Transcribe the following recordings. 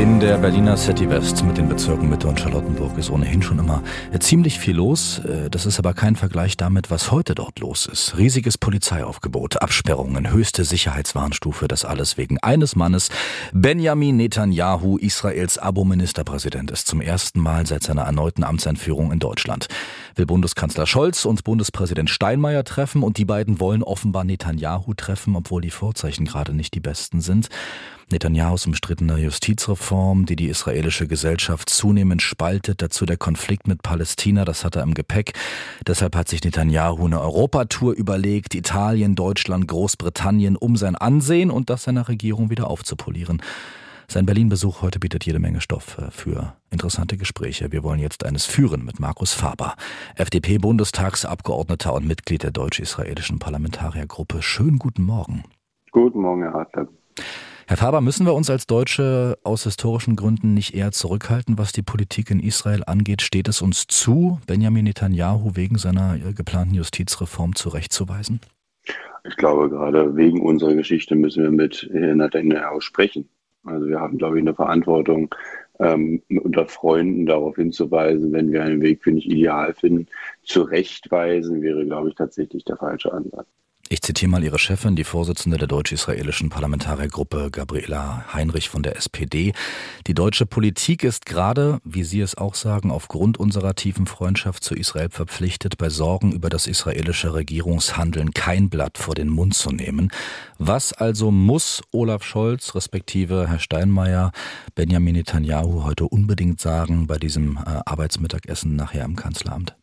In der Berliner City West mit den Bezirken Mitte und Charlottenburg ist ohnehin schon immer ziemlich viel los. Äh, das ist aber kein Vergleich damit, was heute dort los ist. Riesiges Polizeiaufgebot, Absperrungen, höchste Sicherheitswarnstufe, das alles wegen eines Mannes. Benjamin Netanyahu, Israels Abo-Ministerpräsident, ist zum ersten Mal seit seiner erneuten Amtseinführung in Deutschland. Will Bundeskanzler Scholz und Bundespräsident Steinmeier treffen und die beiden wollen offenbar Netanyahu treffen, obwohl die Vorzeichen gerade nicht die besten sind. Netanyahus umstrittene Justizreform, die die israelische Gesellschaft zunehmend spaltet, dazu der Konflikt mit Palästina, das hat er im Gepäck. Deshalb hat sich Netanyahu eine Europatour überlegt, Italien, Deutschland, Großbritannien, um sein Ansehen und das seiner Regierung wieder aufzupolieren. Sein Berlin-Besuch heute bietet jede Menge Stoff äh, für interessante Gespräche. Wir wollen jetzt eines führen mit Markus Faber, FDP-Bundestagsabgeordneter und Mitglied der deutsch-israelischen Parlamentariergruppe. Schönen guten Morgen. Guten Morgen, Herr Adler. Herr Faber, müssen wir uns als Deutsche aus historischen Gründen nicht eher zurückhalten, was die Politik in Israel angeht? Steht es uns zu, Benjamin Netanyahu wegen seiner äh, geplanten Justizreform zurechtzuweisen? Ich glaube, gerade wegen unserer Geschichte müssen wir mit Netanyahu sprechen. Also wir haben, glaube ich, eine Verantwortung, ähm, unter Freunden darauf hinzuweisen, wenn wir einen Weg für nicht ideal finden. Zurechtweisen wäre, glaube ich, tatsächlich der falsche Ansatz. Ich zitiere mal Ihre Chefin, die Vorsitzende der deutsch-israelischen Parlamentariergruppe, Gabriela Heinrich von der SPD. Die deutsche Politik ist gerade, wie Sie es auch sagen, aufgrund unserer tiefen Freundschaft zu Israel verpflichtet, bei Sorgen über das israelische Regierungshandeln kein Blatt vor den Mund zu nehmen. Was also muss Olaf Scholz, respektive Herr Steinmeier, Benjamin Netanyahu heute unbedingt sagen bei diesem äh, Arbeitsmittagessen nachher im Kanzleramt?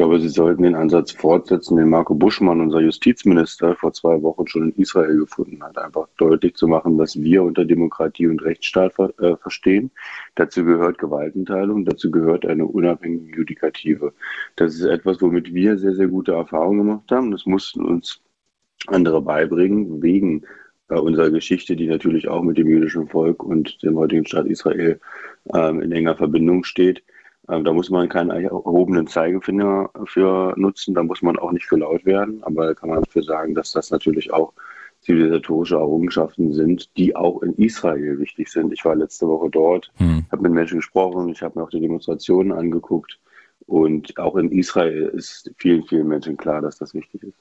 Ich glaube, Sie sollten den Ansatz fortsetzen, den Marco Buschmann, unser Justizminister, vor zwei Wochen schon in Israel gefunden hat. Einfach deutlich zu machen, was wir unter Demokratie und Rechtsstaat äh, verstehen. Dazu gehört Gewaltenteilung, dazu gehört eine unabhängige Judikative. Das ist etwas, womit wir sehr, sehr gute Erfahrungen gemacht haben. Das mussten uns andere beibringen, wegen äh, unserer Geschichte, die natürlich auch mit dem jüdischen Volk und dem heutigen Staat Israel ähm, in enger Verbindung steht. Ähm, da muss man keinen erhobenen Zeigefinger für nutzen, da muss man auch nicht für laut werden, aber da kann man für sagen, dass das natürlich auch zivilisatorische Errungenschaften sind, die auch in Israel wichtig sind. Ich war letzte Woche dort, hm. habe mit Menschen gesprochen, ich habe mir auch die Demonstrationen angeguckt und auch in Israel ist vielen, vielen Menschen klar, dass das wichtig ist.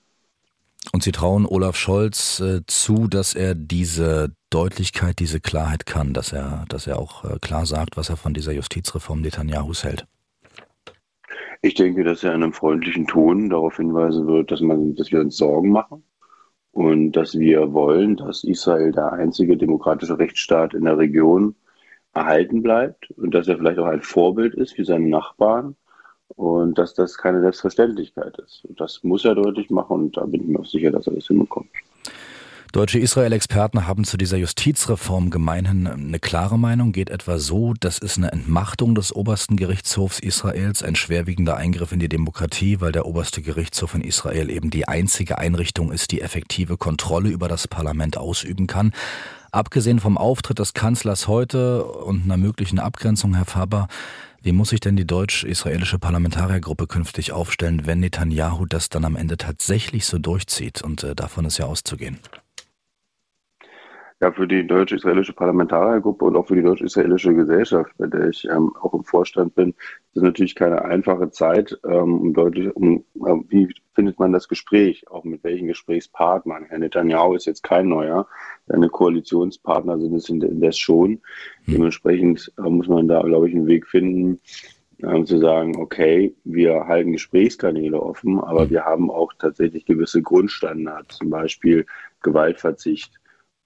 Und Sie trauen Olaf Scholz äh, zu, dass er diese Deutlichkeit, diese Klarheit kann, dass er, dass er auch äh, klar sagt, was er von dieser Justizreform Netanyahus hält. Ich denke, dass er in einem freundlichen Ton darauf hinweisen wird, dass, man, dass wir uns Sorgen machen und dass wir wollen, dass Israel der einzige demokratische Rechtsstaat in der Region erhalten bleibt und dass er vielleicht auch ein Vorbild ist für seine Nachbarn und dass das keine Selbstverständlichkeit ist. Und das muss er deutlich machen und da bin ich mir auch sicher, dass er das hinbekommt. Deutsche Israel-Experten haben zu dieser Justizreform gemeinhin eine klare Meinung, geht etwa so, das ist eine Entmachtung des obersten Gerichtshofs Israels, ein schwerwiegender Eingriff in die Demokratie, weil der oberste Gerichtshof in Israel eben die einzige Einrichtung ist, die effektive Kontrolle über das Parlament ausüben kann. Abgesehen vom Auftritt des Kanzlers heute und einer möglichen Abgrenzung, Herr Faber, wie muss sich denn die deutsch-israelische Parlamentariergruppe künftig aufstellen, wenn Netanyahu das dann am Ende tatsächlich so durchzieht? Und äh, davon ist ja auszugehen. Ja, für die deutsch-israelische Parlamentariergruppe und auch für die deutsch-israelische Gesellschaft, bei der ich ähm, auch im Vorstand bin, ist es natürlich keine einfache Zeit, ähm, um deutlich, um, äh, wie findet man das Gespräch, auch mit welchen Gesprächspartnern. Herr Netanyahu ist jetzt kein neuer, seine Koalitionspartner sind es indes schon. Mhm. Dementsprechend äh, muss man da, glaube ich, einen Weg finden, ähm, zu sagen, okay, wir halten Gesprächskanäle offen, aber mhm. wir haben auch tatsächlich gewisse Grundstandards, zum Beispiel Gewaltverzicht,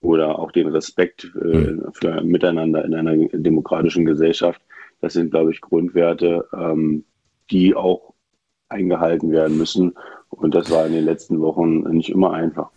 oder auch den Respekt äh, hm. für Miteinander in einer demokratischen Gesellschaft. Das sind, glaube ich, Grundwerte, ähm, die auch eingehalten werden müssen. Und das war in den letzten Wochen nicht immer einfach.